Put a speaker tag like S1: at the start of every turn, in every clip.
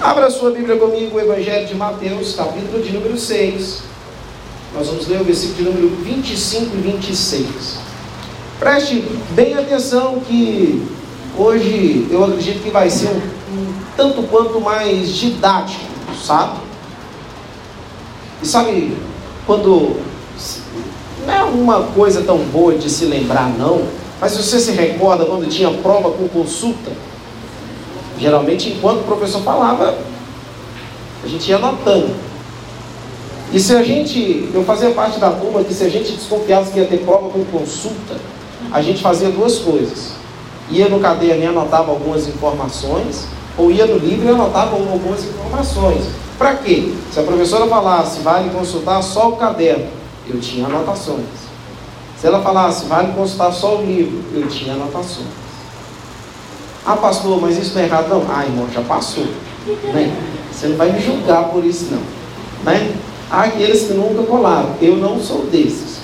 S1: Abra sua Bíblia comigo, o Evangelho de Mateus, capítulo de número 6. Nós vamos ler o versículo de número 25 e 26. Preste bem atenção que hoje eu acredito que vai ser um, um tanto quanto mais didático, sabe? E sabe quando não é uma coisa tão boa de se lembrar não, mas você se recorda quando tinha prova com consulta? Geralmente, enquanto o professor falava, a gente ia anotando. E se a gente, eu fazia parte da turma que se a gente desconfiasse que ia ter prova com consulta, a gente fazia duas coisas. Ia no caderno e anotava algumas informações, ou ia no livro e anotava algumas informações. Para quê? Se a professora falasse, vale consultar só o caderno, eu tinha anotações. Se ela falasse, vale consultar só o livro, eu tinha anotações. Ah, pastor, mas isso não é errado, não. Ah, irmão, já passou. Né? Você não vai me julgar por isso, não. Né? Há aqueles que nunca colaram. Eu não sou desses.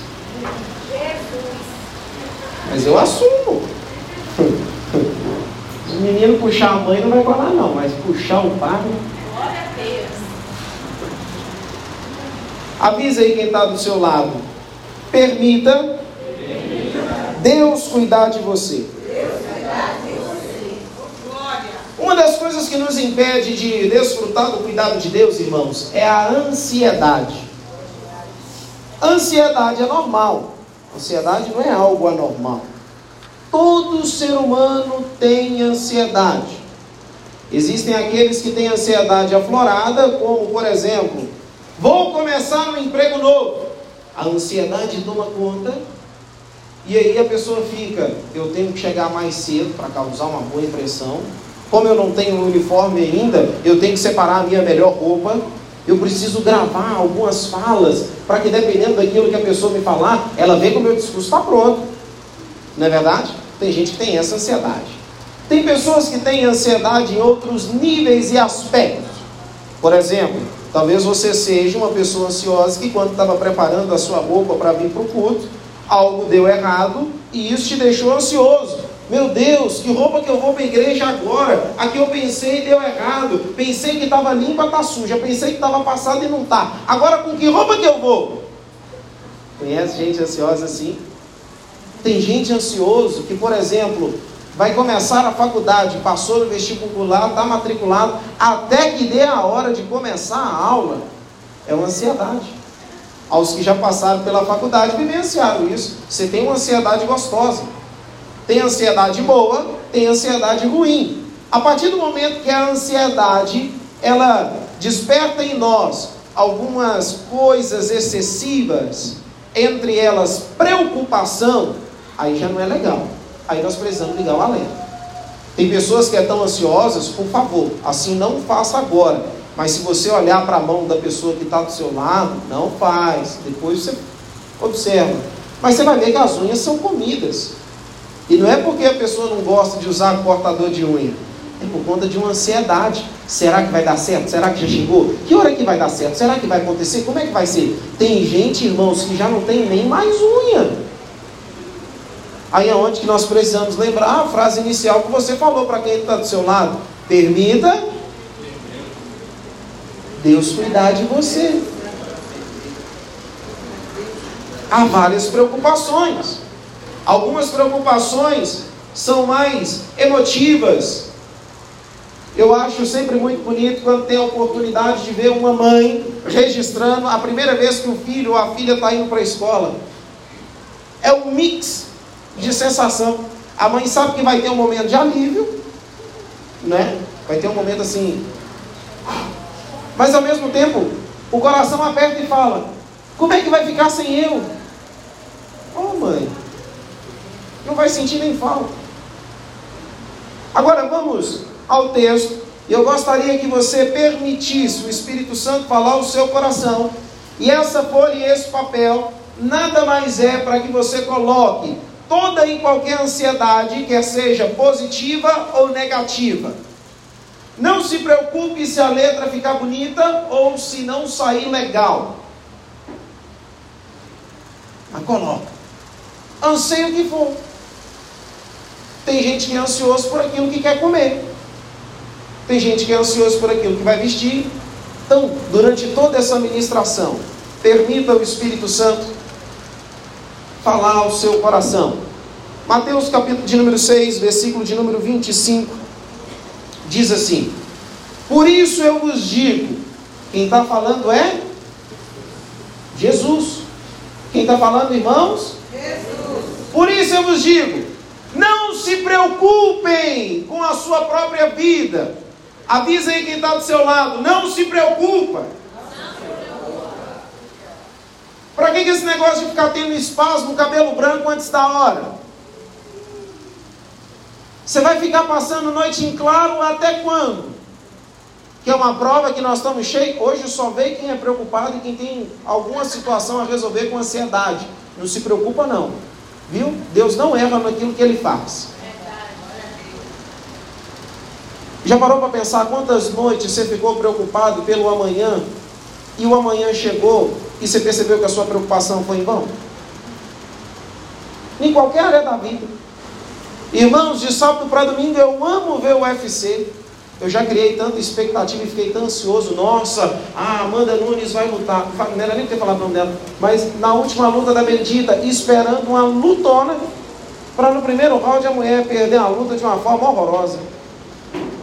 S1: Mas eu assumo. O menino puxar a mãe, não vai colar, não. Mas puxar o pai. Avisa aí quem está do seu lado. Permita Deus cuidar de você. Uma das coisas que nos impede de desfrutar do cuidado de Deus, irmãos, é a ansiedade. Ansiedade é normal. Ansiedade não é algo anormal. Todo ser humano tem ansiedade. Existem aqueles que têm ansiedade aflorada, como por exemplo, vou começar um emprego novo. A ansiedade toma conta e aí a pessoa fica, eu tenho que chegar mais cedo para causar uma boa impressão, como eu não tenho um uniforme ainda, eu tenho que separar a minha melhor roupa. Eu preciso gravar algumas falas para que, dependendo daquilo que a pessoa me falar, ela vê que o meu discurso está pronto. Não é verdade? Tem gente que tem essa ansiedade. Tem pessoas que têm ansiedade em outros níveis e aspectos. Por exemplo, talvez você seja uma pessoa ansiosa que, quando estava preparando a sua roupa para vir para o culto, algo deu errado e isso te deixou ansioso. Meu Deus, que roupa que eu vou para a igreja agora? Aqui eu pensei e deu errado. Pensei que estava limpa, está suja. Pensei que estava passada e não está. Agora com que roupa que eu vou? Conhece gente ansiosa assim? Tem gente ansioso que, por exemplo, vai começar a faculdade, passou no vestibular, está matriculado, até que dê a hora de começar a aula. É uma ansiedade. Aos que já passaram pela faculdade vivenciaram isso. Você tem uma ansiedade gostosa. Tem ansiedade boa, tem ansiedade ruim. A partir do momento que a ansiedade ela desperta em nós algumas coisas excessivas, entre elas preocupação, aí já não é legal. Aí nós precisamos ligar o alerta. Tem pessoas que estão ansiosas, por favor, assim não faça agora. Mas se você olhar para a mão da pessoa que está do seu lado, não faz. Depois você observa. Mas você vai ver que as unhas são comidas. E não é porque a pessoa não gosta de usar cortador de unha. É por conta de uma ansiedade. Será que vai dar certo? Será que já chegou? Que hora que vai dar certo? Será que vai acontecer? Como é que vai ser? Tem gente, irmãos, que já não tem nem mais unha. Aí é onde que nós precisamos lembrar a frase inicial que você falou para quem está do seu lado. Permita Deus cuidar de você. Há várias preocupações. Algumas preocupações são mais emotivas. Eu acho sempre muito bonito quando tem a oportunidade de ver uma mãe registrando a primeira vez que o filho ou a filha está indo para a escola. É um mix de sensação. A mãe sabe que vai ter um momento de alívio, né? Vai ter um momento assim. Mas ao mesmo tempo, o coração aperta e fala: Como é que vai ficar sem eu? Oh, mãe, não vai sentir nem falta. Agora vamos ao texto. Eu gostaria que você permitisse o Espírito Santo falar o seu coração. E essa folha e esse papel nada mais é para que você coloque toda e qualquer ansiedade, quer seja positiva ou negativa. Não se preocupe se a letra ficar bonita ou se não sair legal. Mas coloca. Anseio que for. Tem gente que é ansioso por aquilo que quer comer. Tem gente que é ansioso por aquilo que vai vestir. Então, durante toda essa ministração, permita o Espírito Santo falar ao seu coração. Mateus capítulo de número 6, versículo de número 25, diz assim: Por isso eu vos digo, quem está falando é Jesus. Quem está falando, irmãos? Jesus. Por isso eu vos digo: não se preocupem com a sua própria vida. Avisa aí quem está do seu lado, não se preocupa. Para que, que esse negócio de ficar tendo espaço no cabelo branco antes da hora? Você vai ficar passando noite em claro até quando? Que é uma prova que nós estamos cheios. Hoje só vê quem é preocupado e quem tem alguma situação a resolver com ansiedade. Não se preocupa, não. Viu? Deus não erra naquilo que ele faz. Já parou para pensar quantas noites você ficou preocupado pelo amanhã e o amanhã chegou e você percebeu que a sua preocupação foi em vão? Em qualquer área da vida. Irmãos, de sábado para domingo eu amo ver o UFC. Eu já criei tanta expectativa e fiquei tão ansioso. Nossa, a Amanda Nunes vai lutar. Não era nem ter falado o nome dela. Mas na última luta da Bendita, esperando uma lutona, para no primeiro round a mulher perder a luta de uma forma horrorosa.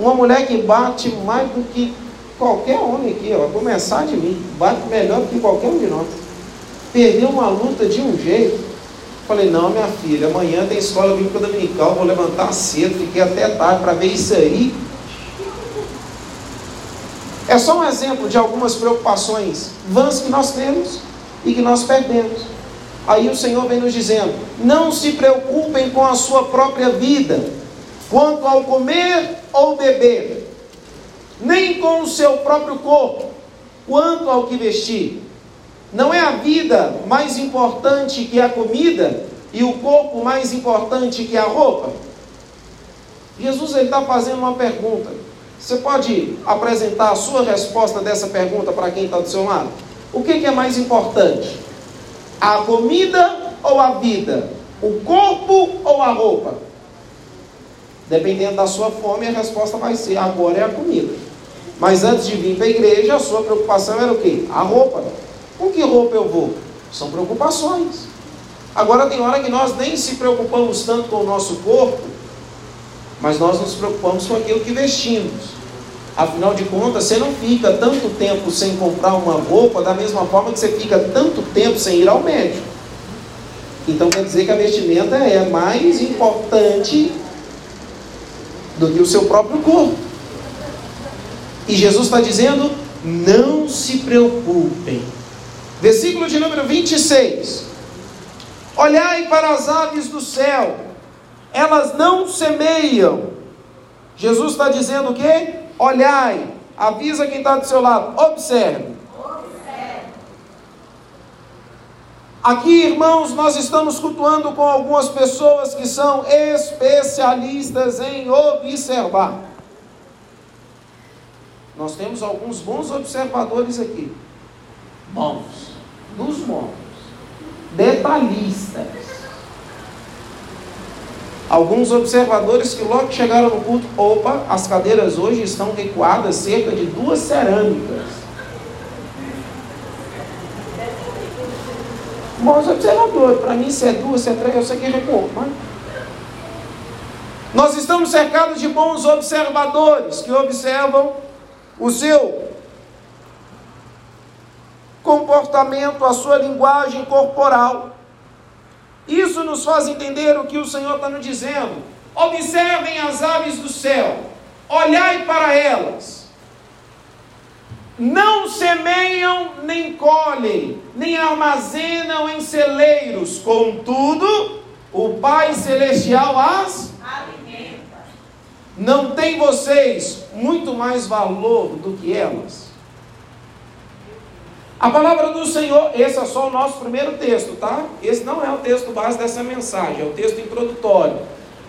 S1: Uma mulher que bate mais do que qualquer homem aqui, ó, começar de mim, bate melhor do que qualquer um de nós. Perdeu uma luta de um jeito. Falei, não, minha filha, amanhã tem escola bíblica dominical, vou levantar cedo, fiquei até tarde para ver isso aí. É só um exemplo de algumas preocupações vãs que nós temos e que nós perdemos. Aí o Senhor vem nos dizendo: não se preocupem com a sua própria vida, quanto ao comer ou beber, nem com o seu próprio corpo, quanto ao que vestir. Não é a vida mais importante que a comida e o corpo mais importante que a roupa? Jesus está fazendo uma pergunta. Você pode apresentar a sua resposta dessa pergunta para quem está do seu lado? O que, que é mais importante? A comida ou a vida? O corpo ou a roupa? Dependendo da sua fome, a resposta vai ser: agora é a comida. Mas antes de vir para a igreja, a sua preocupação era o quê? A roupa. Com que roupa eu vou? São preocupações. Agora tem hora que nós nem se preocupamos tanto com o nosso corpo, mas nós nos preocupamos com aquilo que vestimos. Afinal de contas, você não fica tanto tempo sem comprar uma roupa da mesma forma que você fica tanto tempo sem ir ao médico. Então quer dizer que a vestimenta é mais importante do que o seu próprio corpo. E Jesus está dizendo: não se preocupem. Versículo de número 26. Olhai para as aves do céu, elas não semeiam. Jesus está dizendo o quê? Olhai, avisa quem está do seu lado, observe. Aqui, irmãos, nós estamos cultuando com algumas pessoas que são especialistas em observar. Nós temos alguns bons observadores aqui. Bons dos bons, detalhistas. Alguns observadores que logo chegaram no culto, opa, as cadeiras hoje estão recuadas cerca de duas cerâmicas. Bons observadores, para mim se é duas, se é três, eu sei que recuou. Mas... Nós estamos cercados de bons observadores que observam o seu comportamento, a sua linguagem corporal. Isso nos faz entender o que o Senhor está nos dizendo. Observem as aves do céu, olhai para elas. Não semeiam, nem colhem, nem armazenam em celeiros, contudo, o Pai Celestial as alimenta. Não tem vocês muito mais valor do que elas? A palavra do Senhor, esse é só o nosso primeiro texto, tá? Esse não é o texto base dessa mensagem, é o texto introdutório.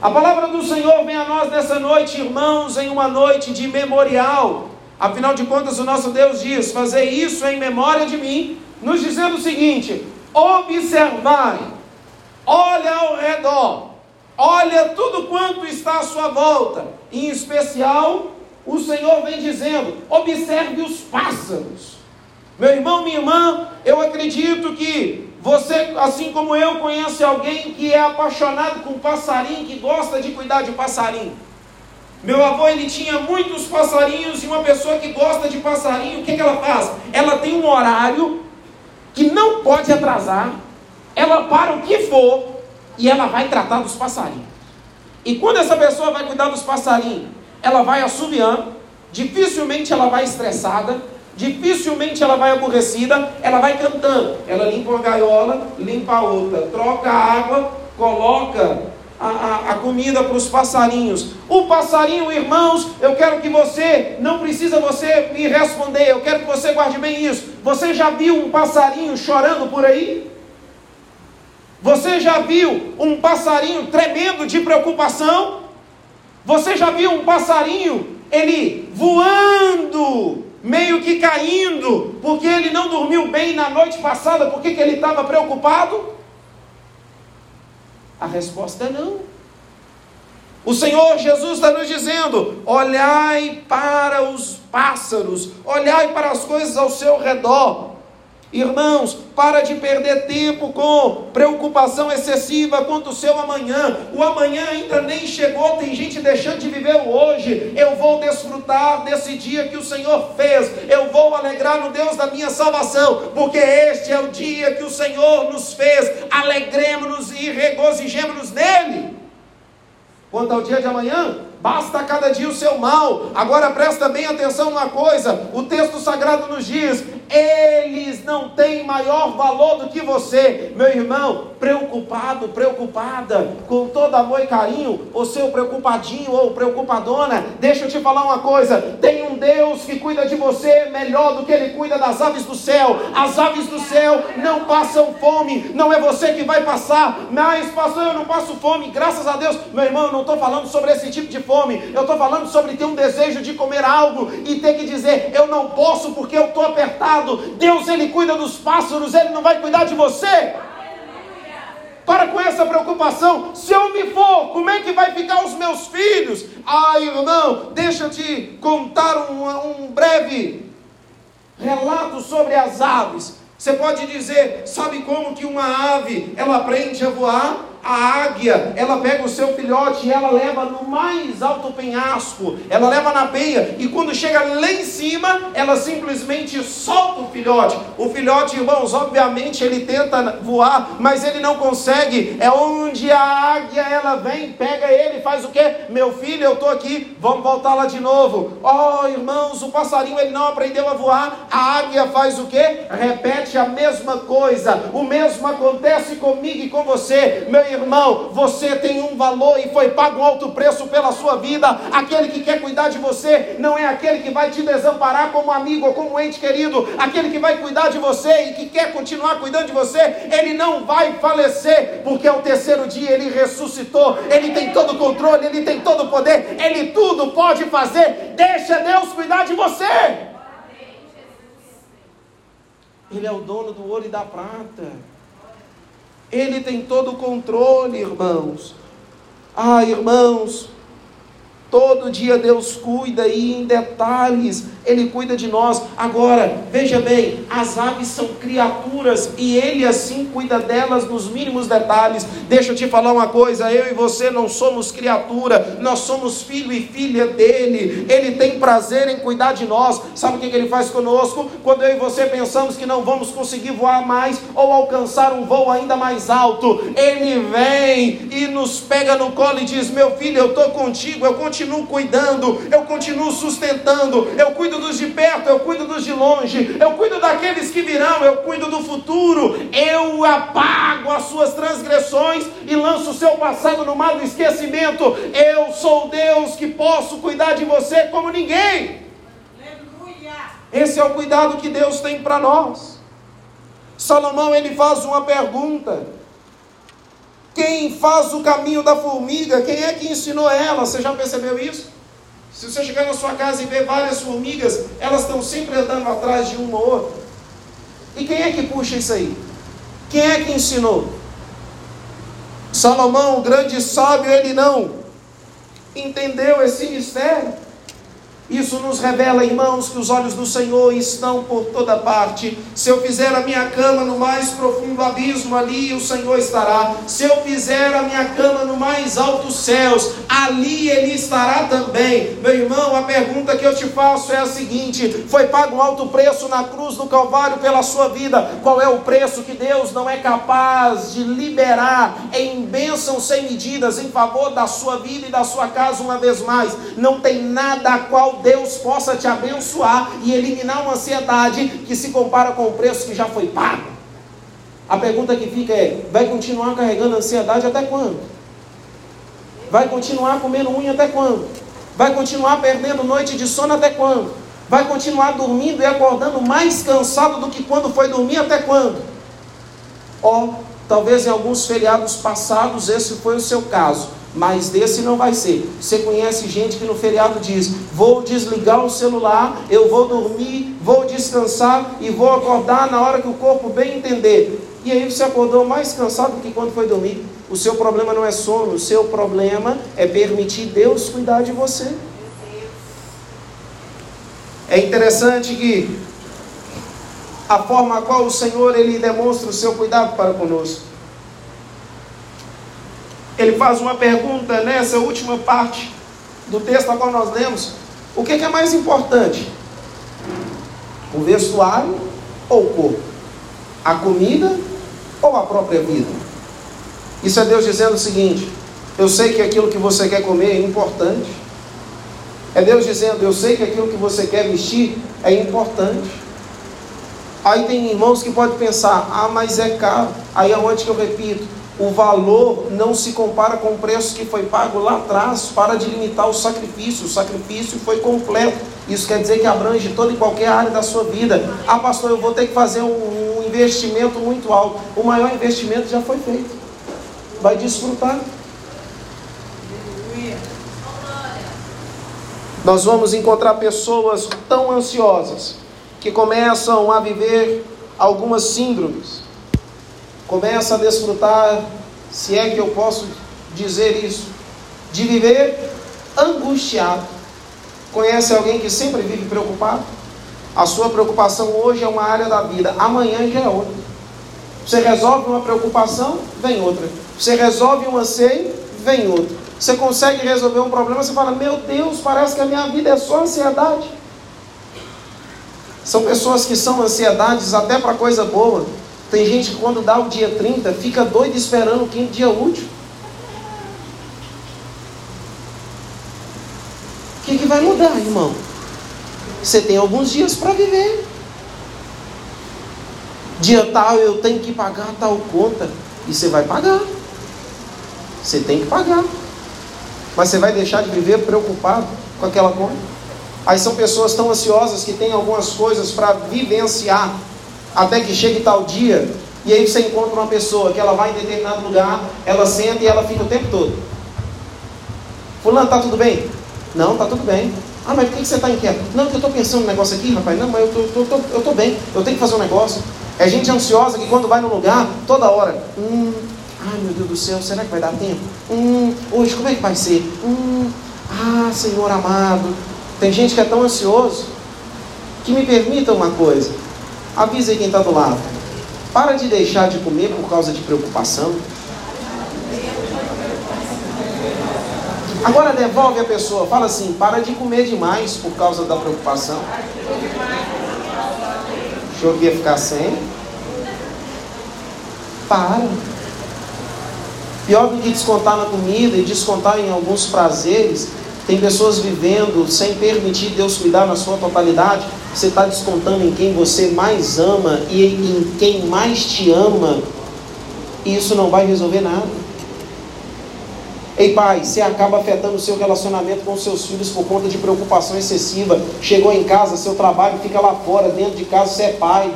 S1: A palavra do Senhor vem a nós nessa noite, irmãos, em uma noite de memorial. Afinal de contas, o nosso Deus diz: Fazer isso em memória de mim, nos dizendo o seguinte: observai, olha ao redor, olha tudo quanto está à sua volta, em especial o Senhor vem dizendo: observe os pássaros. Meu irmão, minha irmã, eu acredito que você, assim como eu, conhece alguém que é apaixonado com passarinho, que gosta de cuidar de passarinho. Meu avô ele tinha muitos passarinhos e uma pessoa que gosta de passarinho, o que, que ela faz? Ela tem um horário que não pode atrasar, ela para o que for e ela vai tratar dos passarinhos. E quando essa pessoa vai cuidar dos passarinhos, ela vai assobiando, dificilmente ela vai estressada, dificilmente ela vai aborrecida, ela vai cantando. Ela limpa uma gaiola, limpa a outra, troca a água, coloca a, a, a comida para os passarinhos. O passarinho, irmãos, eu quero que você, não precisa você me responder, eu quero que você guarde bem isso. Você já viu um passarinho chorando por aí? Você já viu um passarinho tremendo de preocupação? Você já viu um passarinho, ele voando, meio que caindo, porque ele não dormiu bem na noite passada, porque que ele estava preocupado? A resposta é não. O Senhor Jesus está nos dizendo: olhai para os pássaros, olhai para as coisas ao seu redor, Irmãos, para de perder tempo com preocupação excessiva quanto o seu amanhã. O amanhã ainda nem chegou, tem gente deixando de viver o hoje. Eu vou desfrutar desse dia que o Senhor fez. Eu vou alegrar no Deus da minha salvação, porque este é o dia que o Senhor nos fez. Alegremos-nos e regozijemos-nos nele. Quanto ao dia de amanhã, basta cada dia o seu mal. Agora presta bem atenção numa coisa: o texto sagrado nos diz: eles não têm maior valor do que você, meu irmão. Preocupado, preocupada, com todo amor e carinho, ou seu preocupadinho ou preocupadona, deixa eu te falar uma coisa: tem um Deus que cuida de você melhor do que ele cuida das aves do céu. As aves do céu não passam fome, não é você que vai passar, mas pastor, eu não passo fome, graças a Deus, meu irmão, eu não estou falando sobre esse tipo de fome, eu estou falando sobre ter um desejo de comer algo e ter que dizer, eu não posso porque eu estou apertado Deus ele cuida dos pássaros, ele não vai cuidar de você. Para com essa preocupação, se eu me for, como é que vai ficar os meus filhos? Ah, irmão, deixa eu te contar um, um breve relato sobre as aves. Você pode dizer, sabe como que uma ave ela aprende a voar? A águia, ela pega o seu filhote e ela leva no mais alto penhasco, ela leva na peia, e quando chega lá em cima, ela simplesmente solta o filhote. O filhote, irmãos, obviamente ele tenta voar, mas ele não consegue. É onde a águia ela vem, pega ele, faz o que? Meu filho, eu estou aqui, vamos voltar lá de novo. Oh, irmãos, o passarinho ele não aprendeu a voar, a águia faz o que? Repete a mesma coisa. O mesmo acontece comigo e com você, meu irmão, você tem um valor e foi pago um alto preço pela sua vida. Aquele que quer cuidar de você não é aquele que vai te desamparar como amigo ou como ente querido. Aquele que vai cuidar de você e que quer continuar cuidando de você, ele não vai falecer, porque ao terceiro dia ele ressuscitou. Ele tem todo o controle, ele tem todo o poder, ele tudo pode fazer. Deixa Deus cuidar de você. Ele é o dono do ouro e da prata. Ele tem todo o controle, irmãos. Ah, irmãos, Todo dia Deus cuida e em detalhes Ele cuida de nós. Agora, veja bem, as aves são criaturas e Ele assim cuida delas nos mínimos detalhes. Deixa eu te falar uma coisa: eu e você não somos criatura, nós somos filho e filha dele. Ele tem prazer em cuidar de nós. Sabe o que Ele faz conosco? Quando eu e você pensamos que não vamos conseguir voar mais ou alcançar um voo ainda mais alto, Ele vem e nos pega no colo e diz: Meu filho, eu estou contigo, eu continuo continuo cuidando, eu continuo sustentando, eu cuido dos de perto, eu cuido dos de longe, eu cuido daqueles que virão, eu cuido do futuro, eu apago as suas transgressões e lanço o seu passado no mar do esquecimento. Eu sou Deus que posso cuidar de você como ninguém. Esse é o cuidado que Deus tem para nós. Salomão ele faz uma pergunta. Quem faz o caminho da formiga? Quem é que ensinou ela? Você já percebeu isso? Se você chegar na sua casa e ver várias formigas, elas estão sempre andando atrás de uma ou outra. E quem é que puxa isso aí? Quem é que ensinou? Salomão, o grande sábio, ele não entendeu esse mistério. Isso nos revela, irmãos, que os olhos do Senhor estão por toda parte. Se eu fizer a minha cama no mais profundo abismo, ali o Senhor estará. Se eu fizer a minha cama no mais altos céus, ali Ele estará também. Meu irmão, a pergunta que eu te faço é a seguinte: foi pago um alto preço na cruz do Calvário pela sua vida. Qual é o preço que Deus não é capaz de liberar em bênçãos sem medidas em favor da sua vida e da sua casa uma vez mais? Não tem nada a qual Deus possa te abençoar e eliminar uma ansiedade que se compara com o preço que já foi pago. A pergunta que fica é: vai continuar carregando ansiedade até quando? Vai continuar comendo unha até quando? Vai continuar perdendo noite de sono até quando? Vai continuar dormindo e acordando mais cansado do que quando foi dormir até quando? Ó, oh, talvez em alguns feriados passados esse foi o seu caso mas desse não vai ser. Você conhece gente que no feriado diz: vou desligar o celular, eu vou dormir, vou descansar e vou acordar na hora que o corpo bem entender. E aí você acordou mais cansado do que quando foi dormir. O seu problema não é sono, o seu problema é permitir Deus cuidar de você. É interessante que a forma a qual o Senhor ele demonstra o seu cuidado para conosco ele faz uma pergunta nessa última parte do texto a qual nós lemos: o que é mais importante? O vestuário ou o corpo? A comida ou a própria vida? Isso é Deus dizendo o seguinte: eu sei que aquilo que você quer comer é importante. É Deus dizendo: eu sei que aquilo que você quer vestir é importante. Aí tem irmãos que podem pensar: ah, mas é caro. Aí é onde que eu repito: o valor não se compara com o preço que foi pago lá atrás para delimitar o sacrifício. O sacrifício foi completo. Isso quer dizer que abrange toda e qualquer área da sua vida. Ah, pastor, eu vou ter que fazer um, um investimento muito alto. O maior investimento já foi feito. Vai desfrutar. Nós vamos encontrar pessoas tão ansiosas que começam a viver algumas síndromes começa a desfrutar, se é que eu posso dizer isso, de viver angustiado. Conhece alguém que sempre vive preocupado? A sua preocupação hoje é uma área da vida, amanhã já é outra. Você resolve uma preocupação, vem outra. Você resolve um anseio, vem outra. Você consegue resolver um problema, você fala: Meu Deus, parece que a minha vida é só ansiedade. São pessoas que são ansiedades até para coisa boa. Tem gente que quando dá o dia 30 fica doido esperando o quinto dia útil. O que, que vai mudar, irmão? Você tem alguns dias para viver. Dia tal eu tenho que pagar tal conta. E você vai pagar. Você tem que pagar. Mas você vai deixar de viver preocupado com aquela conta? Aí são pessoas tão ansiosas que têm algumas coisas para vivenciar até que chegue tal dia, e aí você encontra uma pessoa que ela vai em determinado lugar, ela senta e ela fica o tempo todo. Fulano, tá tudo bem? Não, tá tudo bem. Ah, mas por que você está inquieto? Não, porque eu estou pensando um negócio aqui, rapaz. Não, mas eu tô, tô, tô, eu estou bem, eu tenho que fazer um negócio. É gente ansiosa que quando vai no lugar, toda hora, hum, ai meu Deus do céu, será que vai dar tempo? Hum, hoje como é que vai ser? Hum, ah, Senhor amado. Tem gente que é tão ansioso que me permita uma coisa. Avisa quem está do lado. Para de deixar de comer por causa de preocupação. Agora devolve a pessoa, fala assim: para de comer demais por causa da preocupação. Achou que ia ficar sem? Para. Pior do que descontar na comida e descontar em alguns prazeres, tem pessoas vivendo sem permitir Deus cuidar na sua totalidade. Você está descontando em quem você mais ama e em quem mais te ama. E isso não vai resolver nada. Ei pai, você acaba afetando o seu relacionamento com seus filhos por conta de preocupação excessiva. Chegou em casa, seu trabalho fica lá fora, dentro de casa você é pai.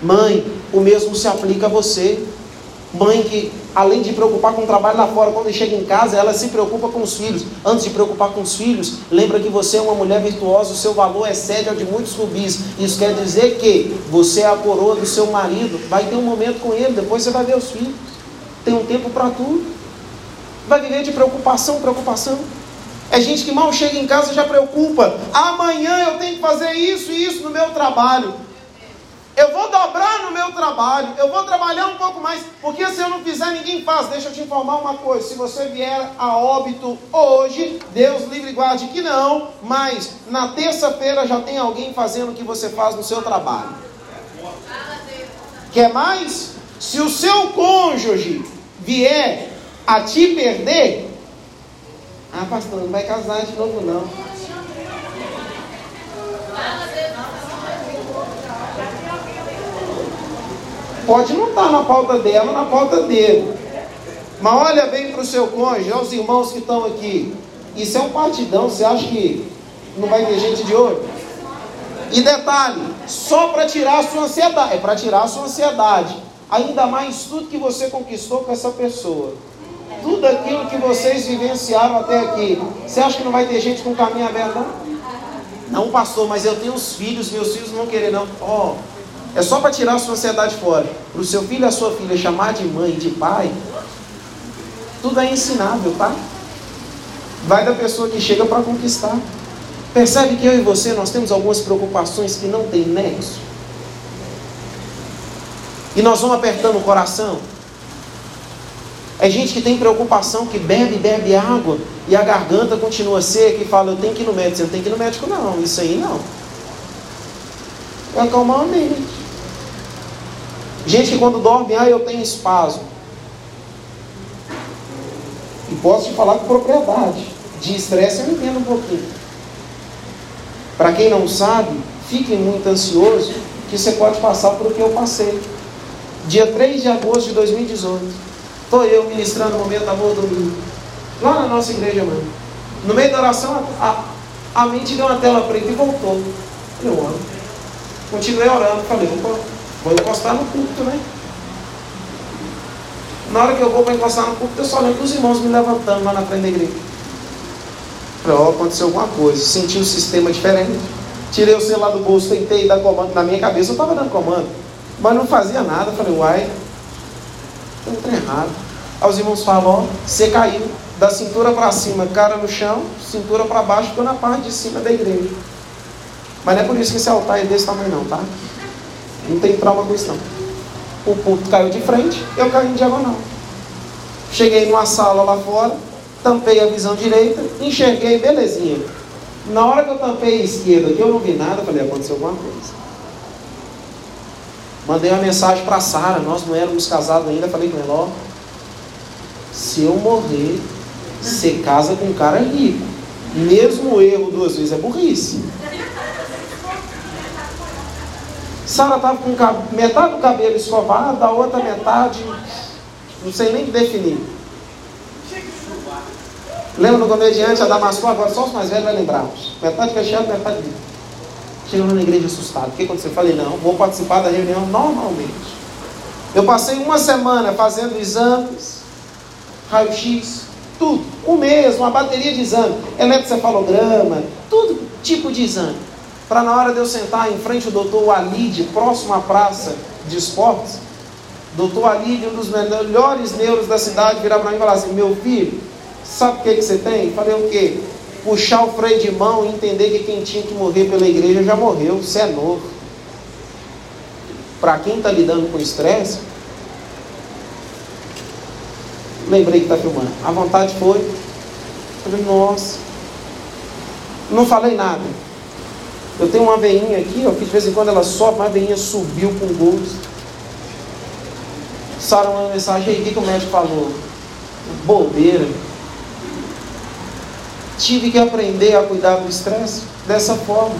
S1: Mãe, o mesmo se aplica a você. Mãe que, além de preocupar com o trabalho lá fora, quando chega em casa, ela se preocupa com os filhos. Antes de preocupar com os filhos, lembra que você é uma mulher virtuosa, o seu valor excede ao de muitos rubis. Isso quer dizer que você é a coroa do seu marido. Vai ter um momento com ele, depois você vai ver os filhos. Tem um tempo para tudo. Vai viver de preocupação, preocupação. É gente que mal chega em casa e já preocupa. Amanhã eu tenho que fazer isso e isso no meu trabalho. Eu vou dobrar no meu trabalho, eu vou trabalhar um pouco mais, porque se eu não fizer, ninguém faz. Deixa eu te informar uma coisa: se você vier a óbito hoje, Deus livre guarde que não, mas na terça-feira já tem alguém fazendo o que você faz no seu trabalho. Quer mais? Se o seu cônjuge vier a te perder, ah, pastor, não vai casar de novo, não. Pode não estar na pauta dela, na pauta dele. Mas olha bem para o seu cônjuge, aos irmãos que estão aqui. Isso é um partidão, você acha que não vai ter gente de olho? E detalhe, só para tirar a sua ansiedade, é para tirar a sua ansiedade. Ainda mais tudo que você conquistou com essa pessoa. Tudo aquilo que vocês vivenciaram até aqui. Você acha que não vai ter gente com caminho aberto, não? Não, pastor, mas eu tenho os filhos, meus filhos não vão querer, não. Ó, oh, é só para tirar a sua ansiedade fora. Para o seu filho e a sua filha chamar de mãe de pai, tudo é ensinável, tá? Vai da pessoa que chega para conquistar. Percebe que eu e você nós temos algumas preocupações que não tem nexo. E nós vamos apertando o coração. É gente que tem preocupação, que bebe, bebe água e a garganta continua seca e fala: Eu tenho que ir no médico. Não tem que ir no médico, não. Isso aí não. É acalmar a mente. Gente que quando dorme, ah, eu tenho espasmo. E posso te falar com propriedade. De estresse eu entendo um pouquinho. Para quem não sabe, fique muito ansioso que você pode passar por o que eu passei. Dia 3 de agosto de 2018. Estou eu ministrando o momento amor domingo. Lá na nossa igreja, mano. No meio da oração, a, a mente deu uma tela preta e voltou. Eu amo. Continuei orando. Falei, opa, Vou encostar no púlpito, né? Na hora que eu vou para encostar no púlpito, eu só lembro dos irmãos me levantando lá na frente da igreja. Falei, ó, aconteceu alguma coisa. Senti um sistema diferente. Tirei o celular do bolso, tentei dar comando. Na minha cabeça eu estava dando comando. Mas não fazia nada. Falei, uai, tem um trem errado. Aí os irmãos falam, ó, você caiu da cintura para cima, cara no chão, cintura para baixo, ficou na parte de cima da igreja. Mas não é por isso que esse altar é desse tamanho não, tá? Não tem trauma com isso não. O púlpito caiu de frente, eu caí em diagonal. Cheguei numa sala lá fora, tampei a visão direita, enxerguei, belezinha. Na hora que eu tampei a esquerda, que eu não vi nada, falei, aconteceu alguma coisa. Mandei uma mensagem para Sara, nós não éramos casados ainda, falei com ela, ó, se eu morrer, você casa com um cara rico. Mesmo erro duas vezes é burrice. Sara estava com metade do cabelo escovado, a outra metade, não sei nem definir. Lembra do comediante Adamastor? Agora só os mais velhos vai lembrar. Metade fechada, metade livre. Chegando na igreja assustado. O que aconteceu? Eu falei, não, vou participar da reunião normalmente. Eu passei uma semana fazendo exames, raio-x, tudo. Um mês, uma bateria de exame. Eletrocefalograma, tudo tipo de exame para na hora de eu sentar em frente ao doutor Walid, próximo à praça de esportes, doutor Walid, um dos melhores neuros da cidade, virar para mim e falar assim: Meu filho, sabe o que, que você tem? Falei: O quê? Puxar o freio de mão e entender que quem tinha que morrer pela igreja já morreu, você é novo. Para quem está lidando com estresse, lembrei que está filmando. A vontade foi, falei, nossa, não falei nada. Eu tenho uma veinha aqui, ó, que de vez em quando ela sobe, uma veinha subiu com gols. Sara uma mensagem aí, o que o médico falou? Bobeira. Tive que aprender a cuidar do estresse dessa forma.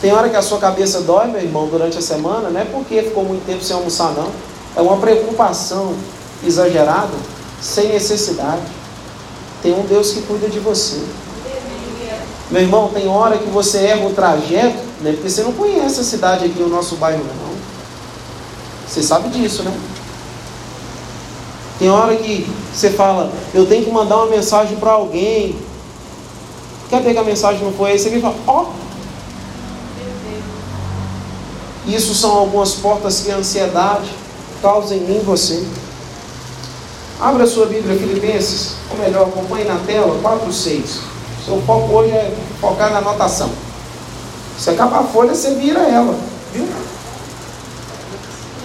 S1: Tem hora que a sua cabeça dói, meu irmão, durante a semana, não é porque ficou muito tempo sem almoçar, não. É uma preocupação exagerada, sem necessidade. Tem um Deus que cuida de você. Meu irmão, tem hora que você erra o trajeto, né? Porque você não conhece a cidade aqui, o nosso bairro, não. Você sabe disso, né? Tem hora que você fala, eu tenho que mandar uma mensagem para alguém. Quer ver que a mensagem não foi aí? Você vem e fala, ó. Oh. Isso são algumas portas que a ansiedade causa em mim você. Abra sua Bíblia, Filipenses, ou melhor, acompanhe na tela, 4, 6. Seu foco hoje é focar na anotação. Se acabar a folha, você vira ela, viu?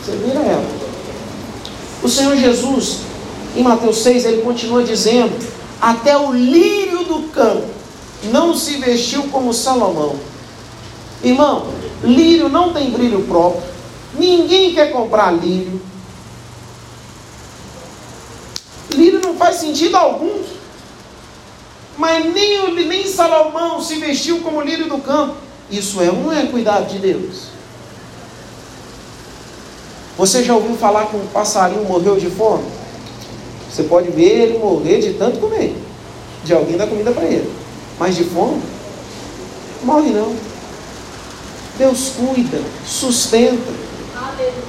S1: Você vira ela. O Senhor Jesus, em Mateus 6, ele continua dizendo: Até o lírio do campo não se vestiu como Salomão. Irmão, lírio não tem brilho próprio. Ninguém quer comprar lírio. Lírio não faz sentido algum. Mas nem, nem Salomão se vestiu como lírio do campo. Isso é não é cuidado de Deus? Você já ouviu falar que um passarinho morreu de fome? Você pode ver ele morrer de tanto comer. De alguém dar comida para ele. Mas de fome? Morre não. Deus cuida, sustenta.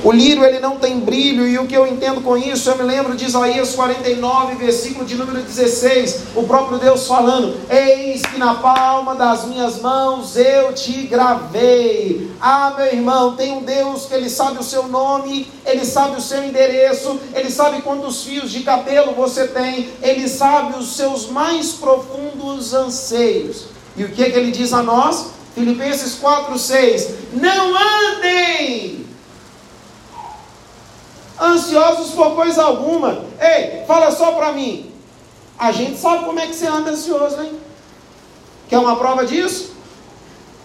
S1: O lírio ele não tem brilho, e o que eu entendo com isso, eu me lembro de Isaías 49, versículo de número 16, o próprio Deus falando: Eis que na palma das minhas mãos eu te gravei. Ah, meu irmão, tem um Deus que ele sabe o seu nome, ele sabe o seu endereço, ele sabe quantos fios de cabelo você tem, ele sabe os seus mais profundos anseios. E o que, é que ele diz a nós? Filipenses 4, 6: Não andem ansiosos por coisa alguma. Ei, fala só para mim. A gente sabe como é que você anda ansioso, hein? Quer uma prova disso?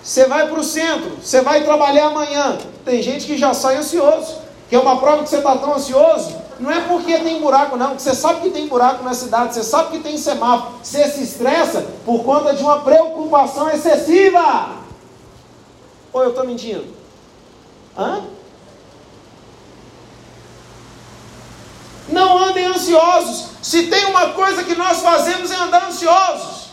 S1: Você vai para o centro, você vai trabalhar amanhã. Tem gente que já sai ansioso. Quer uma prova que você está tão ansioso? Não é porque tem buraco, não. Você sabe que tem buraco na cidade, você sabe que tem semáforo. Você se estressa por conta de uma preocupação excessiva. Ou eu estou mentindo? Hã? Não andem ansiosos. Se tem uma coisa que nós fazemos é andar ansiosos.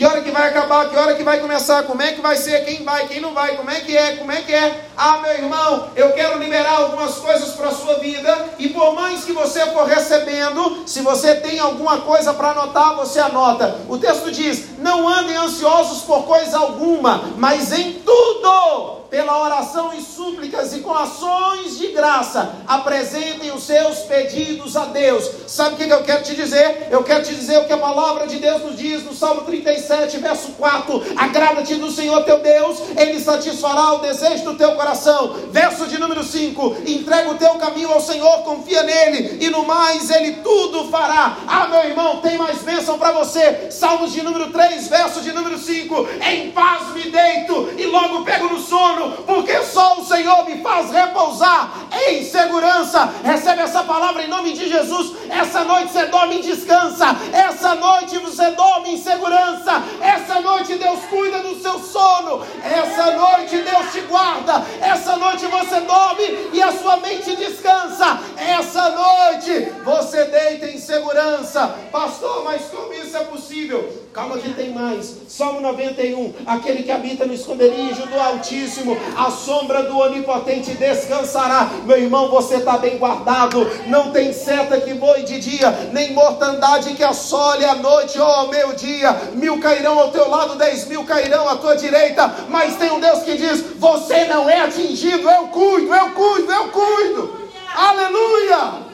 S1: Que hora que vai acabar? Que hora que vai começar? Como é que vai ser? Quem vai? Quem não vai? Como é que é? Como é que é? Ah, meu irmão, eu quero liberar algumas coisas para a sua vida. E por mais que você for recebendo, se você tem alguma coisa para anotar, você anota. O texto diz: Não andem ansiosos por coisa alguma, mas em tudo pela oração e súplicas e com ações de graça, apresentem os seus pedidos a Deus. Sabe o que eu quero te dizer? Eu quero te dizer o que a palavra de Deus nos diz no Salmo 37, verso 4: Agrada-te do Senhor teu Deus, Ele satisfará o desejo do teu coração. Verso de número 5: Entrega o teu caminho ao Senhor, confia nele, e no mais Ele tudo fará. Ah, meu irmão, tem mais bênção para você. Salmos de número 3, verso de número 5: Em paz me deito e logo pego no sono porque só o Senhor me faz repousar em segurança. Recebe essa palavra em nome de Jesus. Essa noite você dorme e descansa. Essa noite você dorme em segurança. Essa noite Deus cuida do seu sono. Essa noite Deus te guarda. Essa noite você dorme e a sua mente descansa. Essa noite você deita em segurança. Pastor, mas como isso é possível? Calma que tem mais. Salmo 91. Aquele que habita no esconderijo do Altíssimo, a sombra do Onipotente descansará. Meu irmão, você está bem guardado. Não tem seta que voe de dia, nem mortandade que assole a noite ou ao meio-dia. Mil cairão ao teu lado, dez mil cairão à tua direita. Mas tem um Deus que diz: Você não é atingido, eu cuido, eu cuido, eu cuido. Aleluia!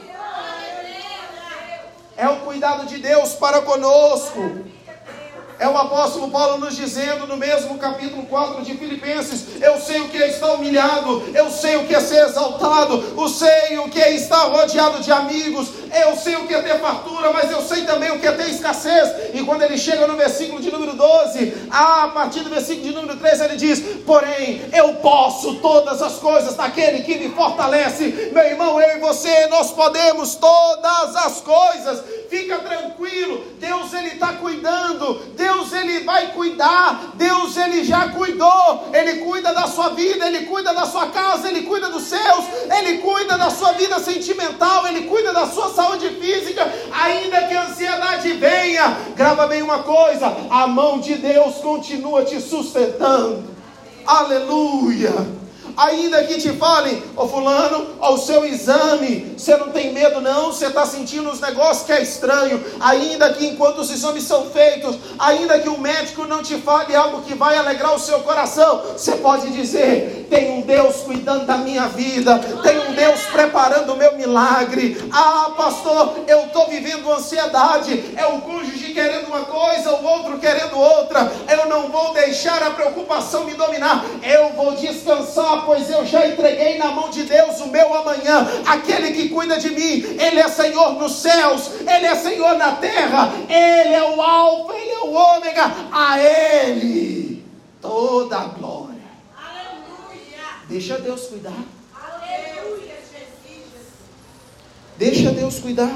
S1: É o cuidado de Deus para conosco. É o apóstolo Paulo nos dizendo no mesmo capítulo 4 de Filipenses: Eu sei o que é estar humilhado, eu sei o que é ser exaltado, eu sei o que é estar rodeado de amigos, eu sei o que é ter fartura, mas eu sei também o que é ter escassez. E quando ele chega no versículo de número 12, a partir do versículo de número 13, ele diz: Porém, eu posso todas as coisas naquele que me fortalece. Meu irmão, eu e você, nós podemos todas as coisas. Fica tranquilo, Deus ele está cuidando, Deus ele vai cuidar, Deus ele já cuidou, ele cuida da sua vida, ele cuida da sua casa, ele cuida dos seus, ele cuida da sua vida sentimental, ele cuida da sua saúde física, ainda que a ansiedade venha, grava bem uma coisa: a mão de Deus continua te sustentando. Aleluia! Ainda que te falem, ô oh, fulano, ó, o seu exame, você não tem medo não, você está sentindo os negócios que é estranho, ainda que enquanto os exames são feitos, ainda que o médico não te fale algo que vai alegrar o seu coração, você pode dizer, tem um Deus cuidando da minha vida, tem um Deus preparando o meu milagre. Ah, pastor, eu estou vivendo ansiedade. É o cônjuge querendo uma coisa, o outro querendo outra. Eu não vou deixar a preocupação me dominar. Eu vou descansar, pois eu já entreguei na mão de Deus o meu amanhã. Aquele que cuida de mim, Ele é Senhor nos céus, Ele é Senhor na terra, Ele é o Alfa, Ele é o Ômega. A Ele toda a glória. Deixa Deus cuidar. Deixa Deus cuidar.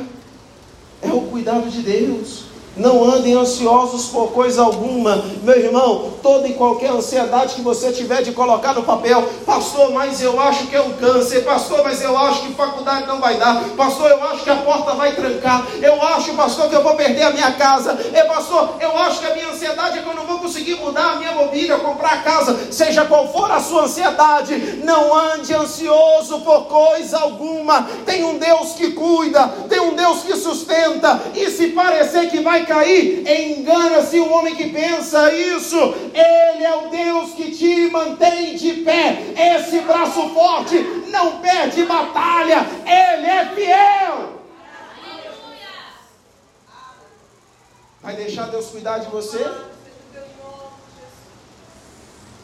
S1: É o cuidado de Deus. Não andem ansiosos por coisa alguma, meu irmão. Toda e qualquer ansiedade que você tiver de colocar no papel, pastor, mas eu acho que é um câncer, pastor, mas eu acho que faculdade não vai dar, pastor, eu acho que a porta vai trancar, eu acho, pastor, que eu vou perder a minha casa, é pastor, eu acho que a minha ansiedade é que eu não vou conseguir mudar a minha mobília, comprar a casa, seja qual for a sua ansiedade, não ande ansioso por coisa alguma. Tem um Deus que cuida, tem um Deus que sustenta, e se parecer que vai cair. Engana-se o homem que pensa isso. Ele é o Deus que te mantém de pé. Esse braço forte não perde batalha. Ele é fiel. Vai deixar Deus cuidar de você?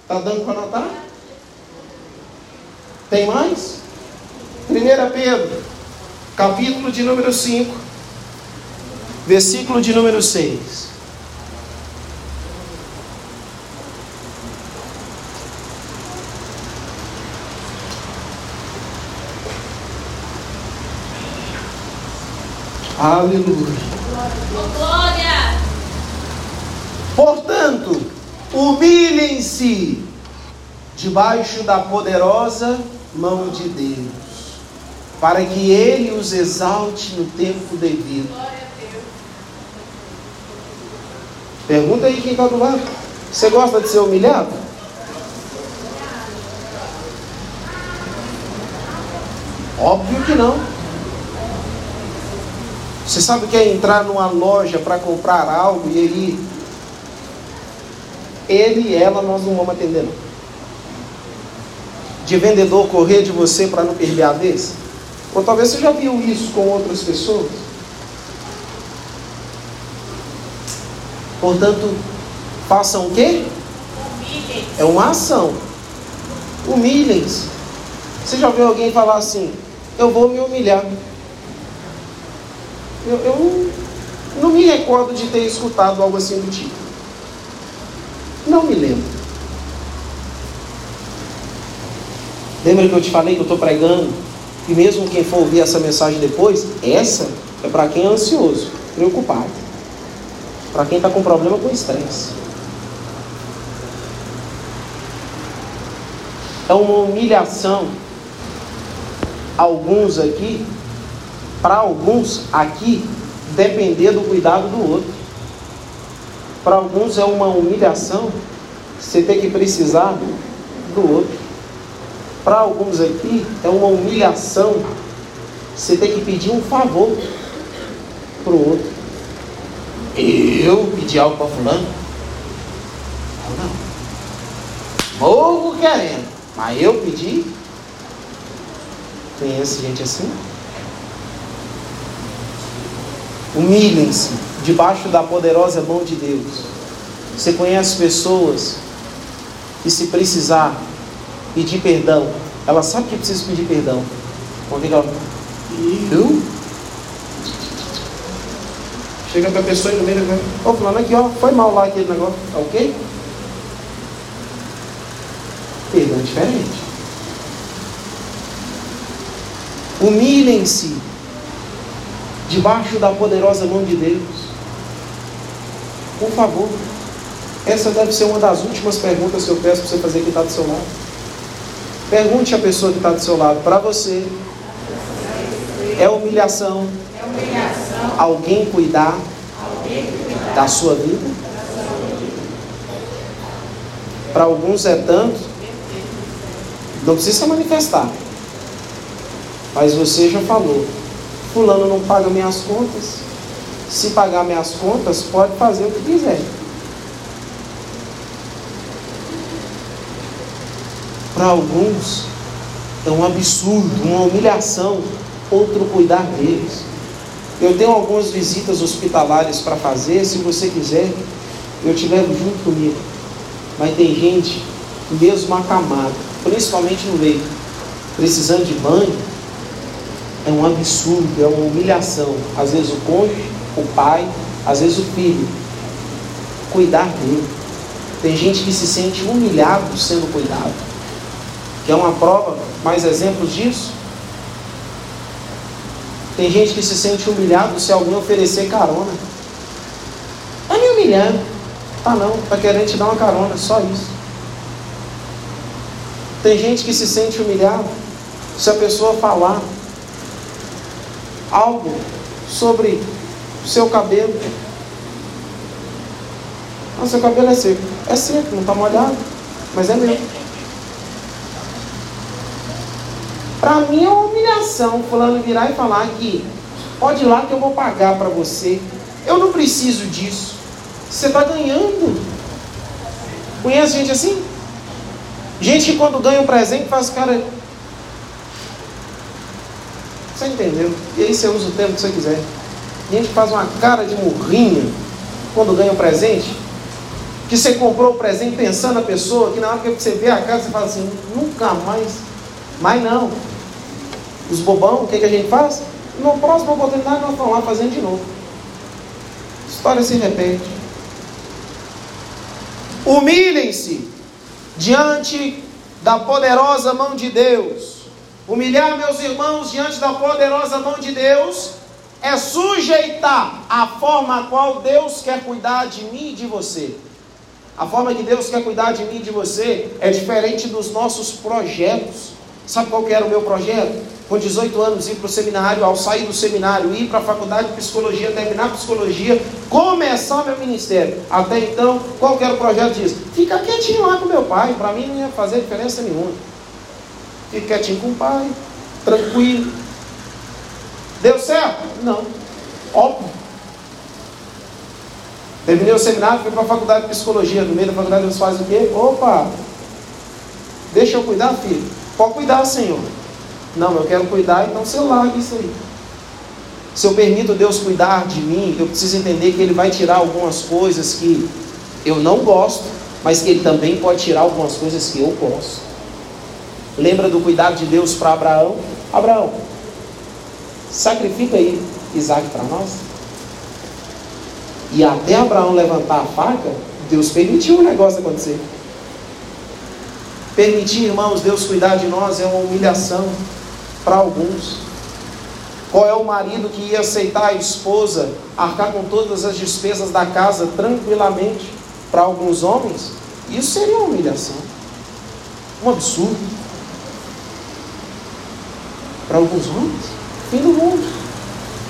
S1: Está dando para anotar? Tem mais? 1 Pedro, capítulo de número 5 versículo de número 6. Aleluia. Glória. Portanto, humilhem-se debaixo da poderosa mão de Deus, para que Ele os exalte no tempo devido. Pergunta aí quem está do lado. Você gosta de ser humilhado? Óbvio que não. Você sabe o que é entrar numa loja para comprar algo e ele, ele e ela nós não vamos atender não. De vendedor correr de você para não perder a vez? Ou talvez você já viu isso com outras pessoas? Portanto, façam o quê? É uma ação. Humilhem-se. Você já viu alguém falar assim? Eu vou me humilhar. Eu, eu não me recordo de ter escutado algo assim do tipo. Não me lembro. Lembra que eu te falei que eu estou pregando? E mesmo quem for ouvir essa mensagem depois, essa é para quem é ansioso, preocupado para quem está com problema com estresse. É uma humilhação. Alguns aqui, para alguns aqui, depender do cuidado do outro. Para alguns é uma humilhação você ter que precisar do outro. Para alguns aqui é uma humilhação você ter que pedir um favor para o outro. Eu pedi algo para fulano? Não, não. Morro querendo. Mas eu pedi? Conhece gente assim? Humilhem-se debaixo da poderosa mão de Deus. Você conhece pessoas que se precisar pedir perdão, ela sabe que precisa pedir perdão. Quando ela, eu Chega para a pessoa e no meio, ô fulano aqui, ó, foi mal lá aquele negócio, tá ok? Perdão diferente. Humilhem-se debaixo da poderosa mão de Deus. Por favor. Essa deve ser uma das últimas perguntas que eu peço para você fazer que está do seu lado. Pergunte a pessoa que está do seu lado. Para você, é humilhação alguém cuidar da sua vida? Para alguns é tanto, não precisa manifestar. Mas você já falou, fulano não paga minhas contas. Se pagar minhas contas, pode fazer o que quiser. Para alguns É um absurdo, uma humilhação, outro cuidar deles. Eu tenho algumas visitas hospitalares para fazer, se você quiser, eu te levo junto comigo. Mas tem gente, mesmo acamado, principalmente no leito, precisando de banho, é um absurdo, é uma humilhação. Às vezes o cônjuge, o pai, às vezes o filho, cuidar dele. Tem gente que se sente humilhado sendo cuidado. Quer uma prova, mais exemplos disso? Tem gente que se sente humilhado se alguém oferecer carona. Está me humilhando. Tá não, está querendo te dar uma carona, só isso. Tem gente que se sente humilhado se a pessoa falar algo sobre o seu cabelo. Ah, seu cabelo é seco. É seco, não está molhado, mas é meu. Para mim é humilhação fulano virar e falar que pode ir lá que eu vou pagar para você. Eu não preciso disso. Você está ganhando. Conhece gente assim? Gente que quando ganha um presente faz cara. Você entendeu? E aí você usa o tempo que você quiser. Gente que faz uma cara de morrinha quando ganha um presente. Que você comprou o presente pensando na pessoa, que na hora que você vê a cara, você fala assim, nunca mais. Mas não. Os bobão, o que, que a gente faz? No próximo oportunidade nós vamos lá fazendo de novo. A história se repete. Humilhem-se diante da poderosa mão de Deus. Humilhar meus irmãos diante da poderosa mão de Deus é sujeitar a forma a qual Deus quer cuidar de mim e de você. A forma que Deus quer cuidar de mim e de você é diferente dos nossos projetos. Sabe qual que era o meu projeto? Com 18 anos, ir para o seminário, ao sair do seminário, ir para a faculdade de psicologia, terminar psicologia, começar meu ministério. Até então, qual que era o projeto disso? Ficar quietinho lá com meu pai, para mim não ia fazer diferença nenhuma. Fique quietinho com o pai, tranquilo. Deu certo? Não. Óbvio. Terminei o seminário, fui para a faculdade de psicologia. No meio da faculdade eles fazem o quê? Opa! Deixa eu cuidar, filho. Pode cuidar, Senhor. Não, eu quero cuidar, então você larga isso aí. Se eu permito Deus cuidar de mim, eu preciso entender que Ele vai tirar algumas coisas que eu não gosto, mas que Ele também pode tirar algumas coisas que eu gosto. Lembra do cuidado de Deus para Abraão? Abraão, sacrifica aí Isaac para nós. E até Abraão levantar a faca, Deus permitiu o negócio acontecer. Permitir, irmãos, Deus cuidar de nós é uma humilhação para alguns. Qual é o marido que ia aceitar a esposa arcar com todas as despesas da casa tranquilamente? Para alguns homens, isso seria uma humilhação, um absurdo. Para alguns homens, fim do mundo.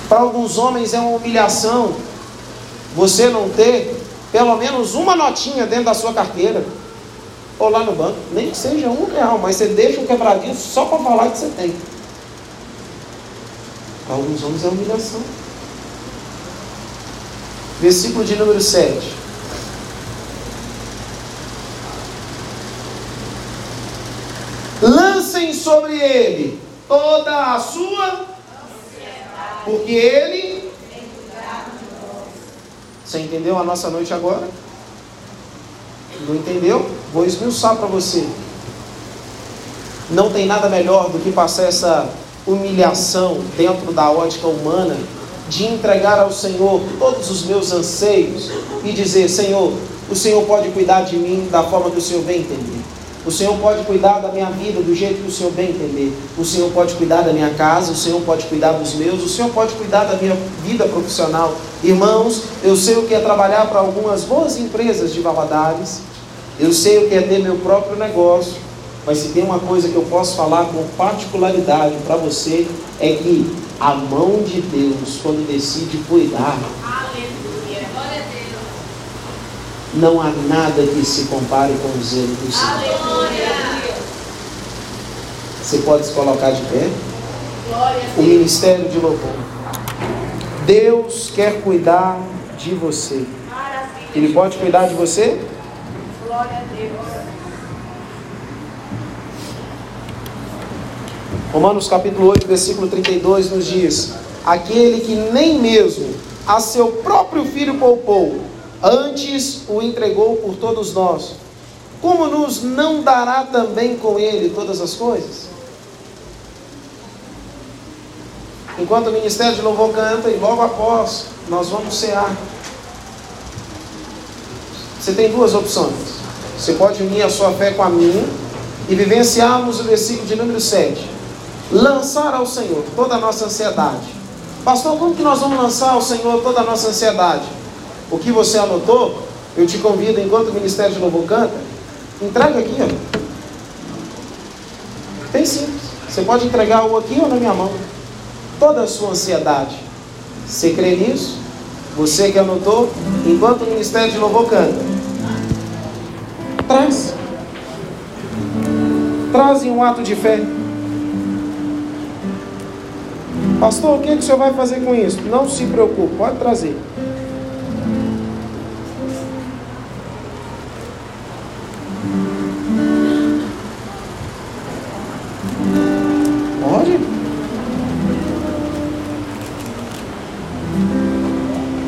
S1: Para alguns homens é uma humilhação você não ter pelo menos uma notinha dentro da sua carteira ou lá no banco, nem que seja um real, mas você deixa um quebradinho só para falar que você tem. Para alguns homens é humilhação. Versículo de número 7. Lancem sobre ele toda a sua, porque ele. Você entendeu a nossa noite agora? Não entendeu? Vou esmiuçar para você. Não tem nada melhor do que passar essa humilhação dentro da ótica humana de entregar ao Senhor todos os meus anseios e dizer: Senhor, o Senhor pode cuidar de mim da forma que o Senhor bem entender. O Senhor pode cuidar da minha vida do jeito que o Senhor bem entender. O Senhor pode cuidar da minha casa, o Senhor pode cuidar dos meus, o Senhor pode cuidar da minha vida profissional. Irmãos, eu sei o que é trabalhar para algumas boas empresas de Valadares. Eu sei o que é ter meu próprio negócio. Mas se tem uma coisa que eu posso falar com particularidade para você, é que a mão de Deus, quando decide cuidar, não há nada que se compare com o zelo do Senhor. Você pode se colocar de pé? O ministério de louvor. Deus quer cuidar de você. Ele pode cuidar de você? Glória a Deus.
S2: Romanos capítulo 8, versículo 32 nos diz: Aquele que nem mesmo a seu próprio filho poupou, antes o entregou por todos nós, como nos não dará também com ele todas as coisas? Enquanto o ministério de louvor canta, e logo após nós vamos cear. Você tem duas opções. Você pode unir a sua fé com a minha e vivenciarmos o versículo de número 7. Lançar ao Senhor toda a nossa ansiedade. Pastor, como que nós vamos lançar ao Senhor toda a nossa ansiedade? O que você anotou, eu te convido, enquanto o Ministério de Louvor canta, entrega aqui, ó. Tem simples. Você pode entregar ou aqui ou na minha mão toda a sua ansiedade. Você crê nisso? Você que anotou, enquanto o Ministério de Louvor canta, traz. Traz em um ato de fé. Pastor, o que, é que o senhor vai fazer com isso? Não se preocupe, pode trazer.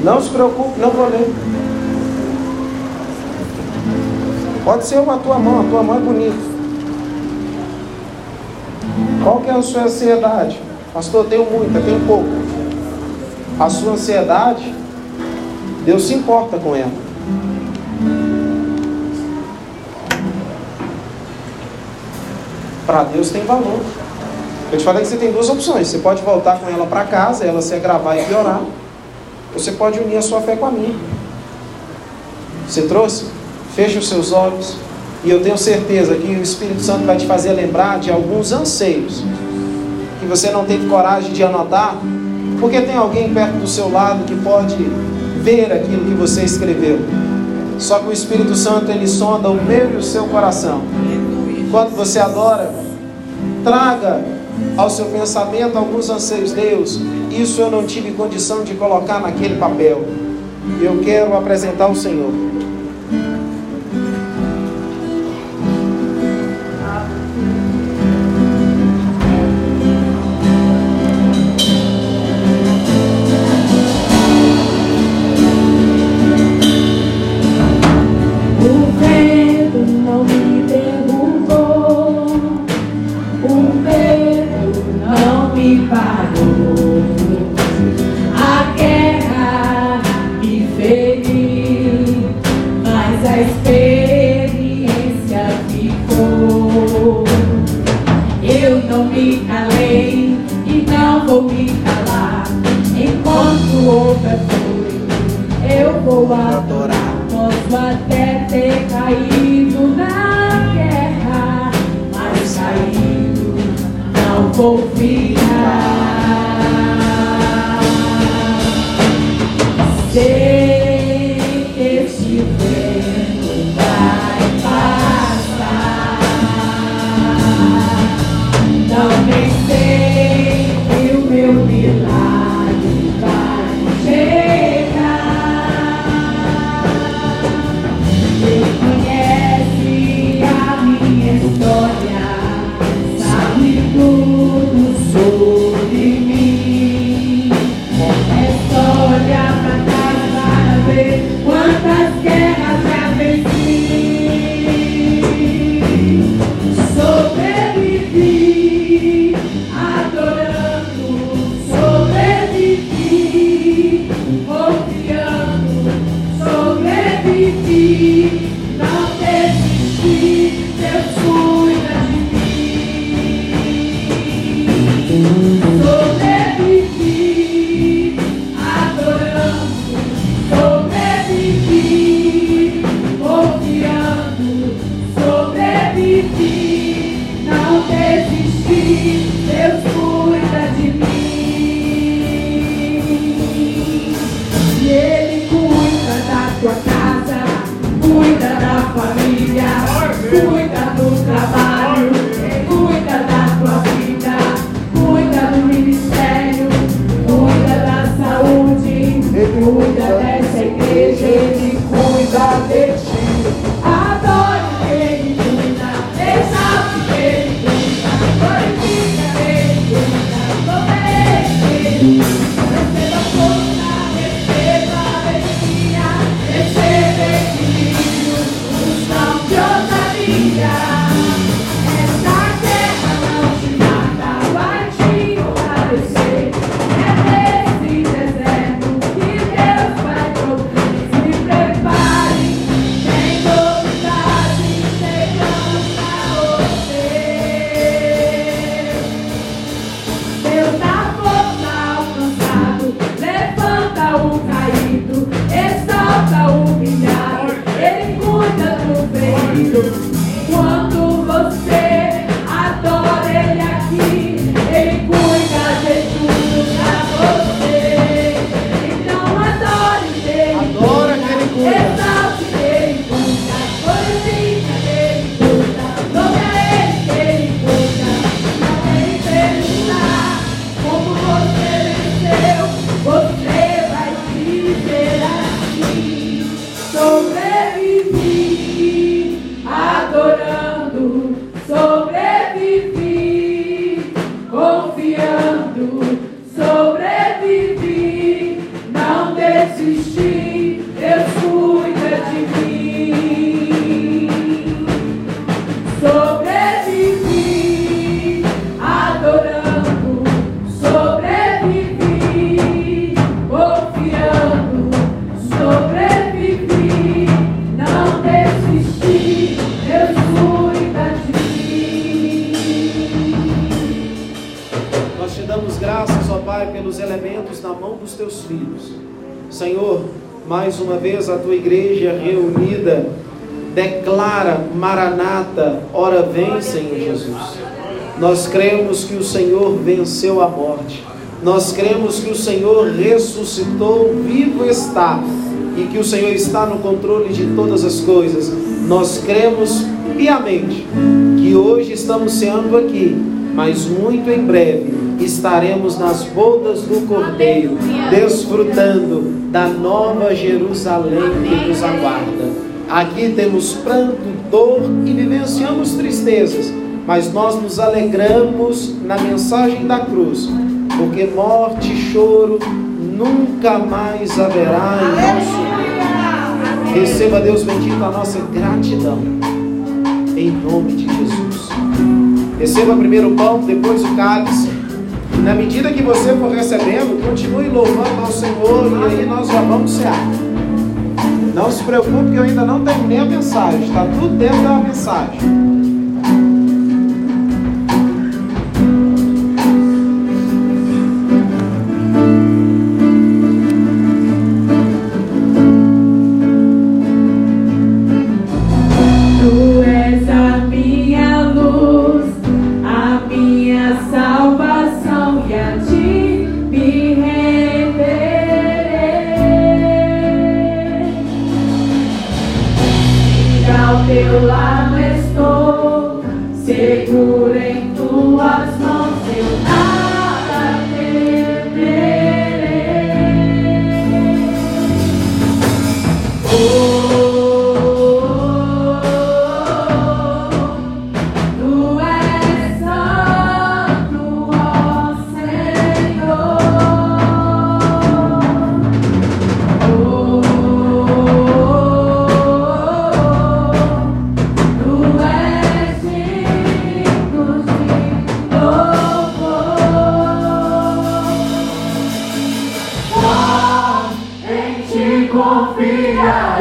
S2: Não se preocupe, não vou ler. Pode ser uma tua mão, a tua mão é bonita. Qual que é a sua ansiedade? Pastor, tenho muita, tenho pouco. A sua ansiedade, Deus se importa com ela. Para Deus tem valor. Eu te falei que você tem duas opções. Você pode voltar com ela para casa, ela se agravar e piorar. Você pode unir a sua fé com a minha. Você trouxe? Feche os seus olhos. E eu tenho certeza que o Espírito Santo vai te fazer lembrar de alguns anseios você não teve coragem de anotar, porque tem alguém perto do seu lado que pode ver aquilo que você escreveu. Só que o Espírito Santo ele sonda o meu e o seu coração. Quando você adora, traga ao seu pensamento alguns anseios. Deus, isso eu não tive condição de colocar naquele papel. Eu quero apresentar ao Senhor. Senhor Jesus. Nós cremos que o Senhor venceu a morte. Nós cremos que o Senhor ressuscitou, vivo está, e que o Senhor está no controle de todas as coisas. Nós cremos piamente que hoje estamos ceando aqui, mas muito em breve estaremos nas bodas do Cordeiro, desfrutando da nova Jerusalém que nos aguarda. Aqui temos pranto, dor e vivenciamos tristezas, mas nós nos alegramos na mensagem da cruz, porque morte e choro nunca mais haverá em nosso. Receba, Deus bendito, a nossa gratidão, em nome de Jesus. Receba primeiro o pão, depois o cálice. Na medida que você for recebendo, continue louvando ao Senhor e aí nós já vamos cear. Não se preocupe que eu ainda não terminei a mensagem, está tudo dentro da mensagem. Hallelujah.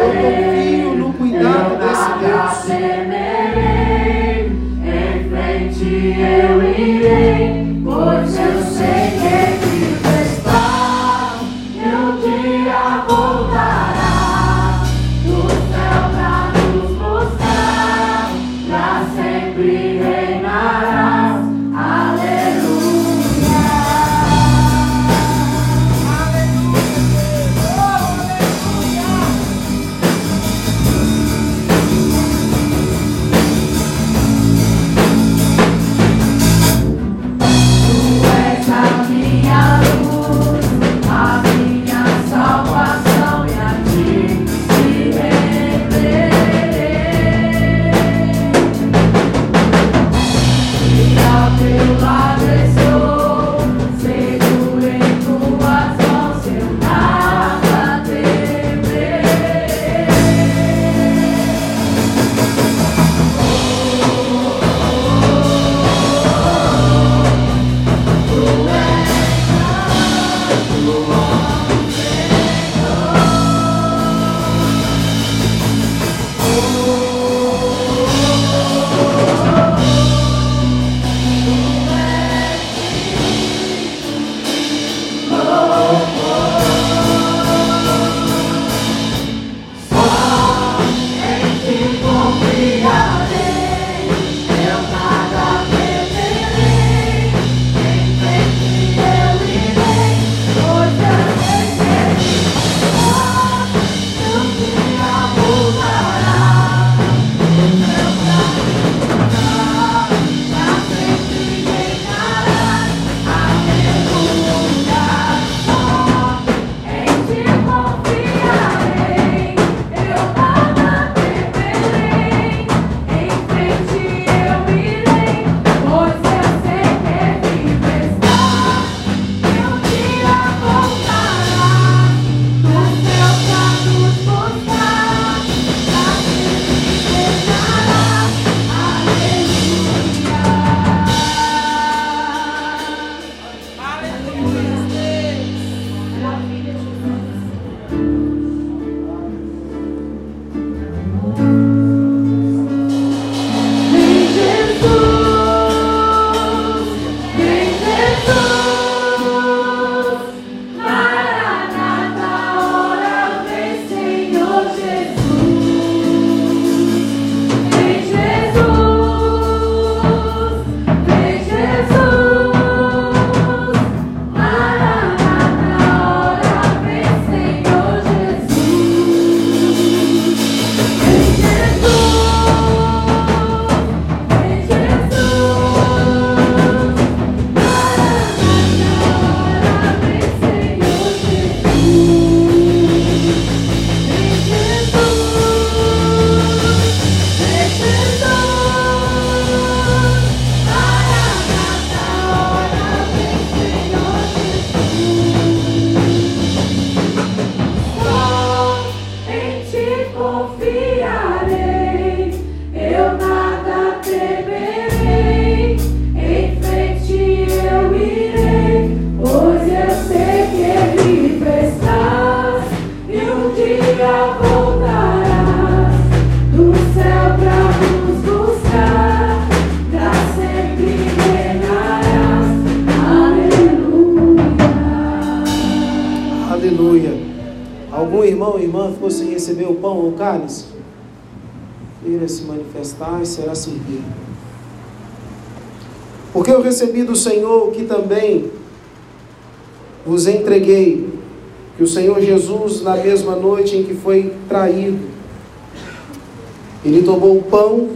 S1: Irmão ou irmã ficou sem receber o pão ou o cálice? Ele se manifestar e será servido. Porque eu recebi do Senhor o que também vos entreguei, que o Senhor Jesus, na mesma noite em que foi traído, ele tomou o pão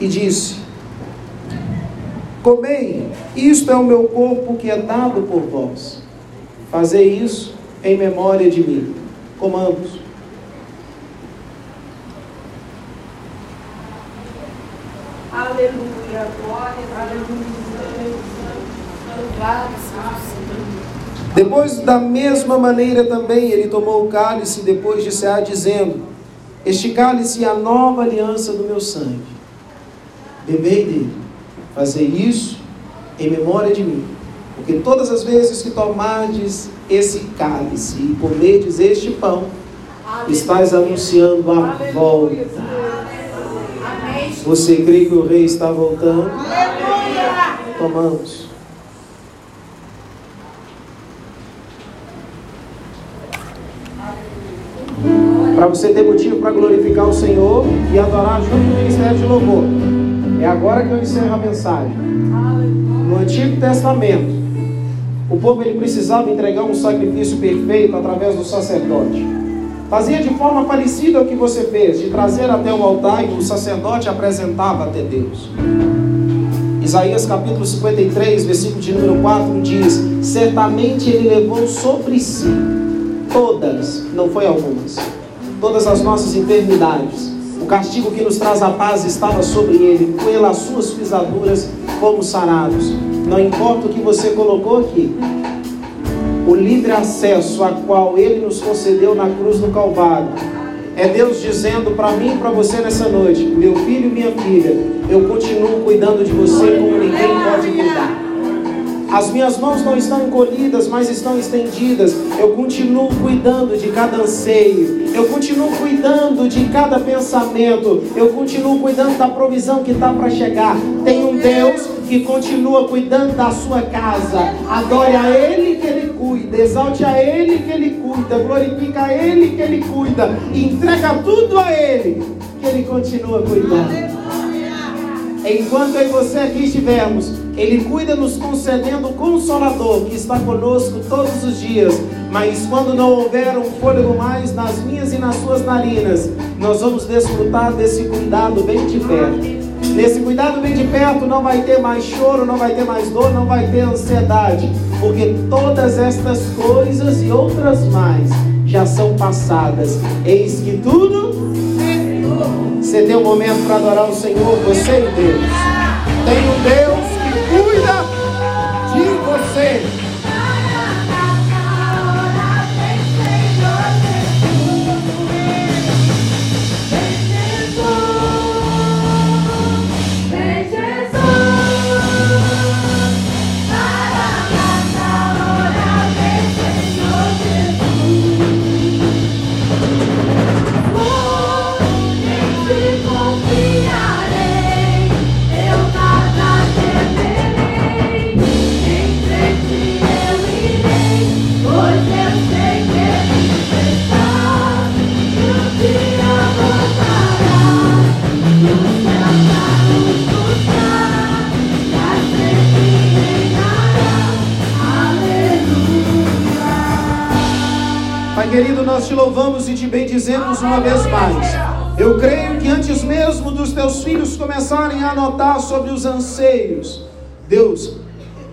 S1: e disse: Comei, isto é o meu corpo que é dado por vós. Fazei isso em memória de mim. Comamos. Aleluia, glória, aleluia. Depois, da mesma maneira também, ele tomou o cálice depois de cear, dizendo: Este cálice é a nova aliança do meu sangue. Bebei dele, fazei isso em memória de mim. Porque todas as vezes que tomardes esse cálice e comerdes este pão, estás anunciando a volta. Você crê que o rei está voltando? Tomamos. Para você ter motivo para glorificar o Senhor e adorar junto com o ministério de louvor. É agora que eu encerro a mensagem. No Antigo Testamento, o povo ele precisava entregar um sacrifício perfeito através do sacerdote. Fazia de forma parecida ao que você fez, de trazer até o altar e o sacerdote apresentava até Deus. Isaías capítulo 53, versículo de número 4 diz: Certamente ele levou sobre si todas, não foi algumas, todas as nossas enfermidades. O castigo que nos traz a paz estava sobre ele, pelas suas pisaduras fomos sarados. Não importa o que você colocou aqui, o livre acesso a qual ele nos concedeu na cruz do Calvário. É Deus dizendo para mim e para você nessa noite: meu filho e minha filha, eu continuo cuidando de você como ninguém pode. As minhas mãos não estão encolhidas, mas estão estendidas. Eu continuo cuidando de cada anseio. Eu continuo cuidando de cada pensamento. Eu continuo cuidando da provisão que está para chegar. Tem um Deus que continua cuidando da sua casa. Adore a Ele que Ele cuida. Exalte a Ele que Ele cuida. Glorifica a Ele que Ele cuida. Entrega tudo a Ele que Ele continua cuidando. Enquanto eu e você aqui estivermos, Ele cuida nos concedendo o Consolador que está conosco todos os dias. Mas quando não houver um fôlego mais nas minhas e nas suas narinas, nós vamos desfrutar desse cuidado bem de perto. Nesse cuidado bem de perto não vai ter mais choro, não vai ter mais dor, não vai ter ansiedade, porque todas estas coisas e outras mais já são passadas. Eis que tudo você tem um momento para adorar o Senhor, você e Deus. Tem um Deus cuida de você. Bendizemos uma vez mais. Eu creio que antes mesmo dos teus filhos começarem a anotar sobre os anseios, Deus,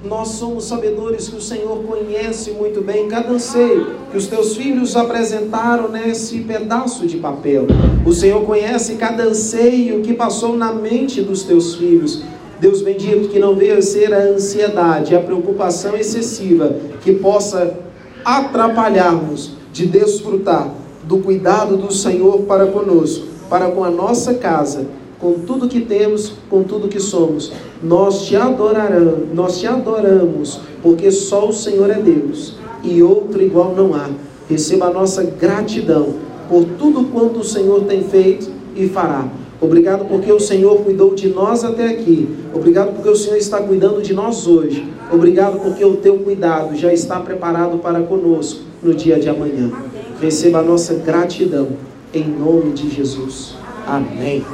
S1: nós somos sabedores que o Senhor conhece muito bem cada anseio que os teus filhos apresentaram nesse pedaço de papel. O Senhor conhece cada anseio que passou na mente dos teus filhos. Deus bendito, que não venha ser a ansiedade, a preocupação excessiva que possa atrapalharmos de desfrutar do cuidado do Senhor para conosco, para com a nossa casa, com tudo que temos, com tudo que somos. Nós te adoraremos, nós te adoramos, porque só o Senhor é Deus e outro igual não há. Receba a nossa gratidão por tudo quanto o Senhor tem feito e fará. Obrigado porque o Senhor cuidou de nós até aqui. Obrigado porque o Senhor está cuidando de nós hoje. Obrigado porque o teu cuidado já está preparado para conosco no dia de amanhã. Receba a nossa gratidão, em nome de Jesus. Amém.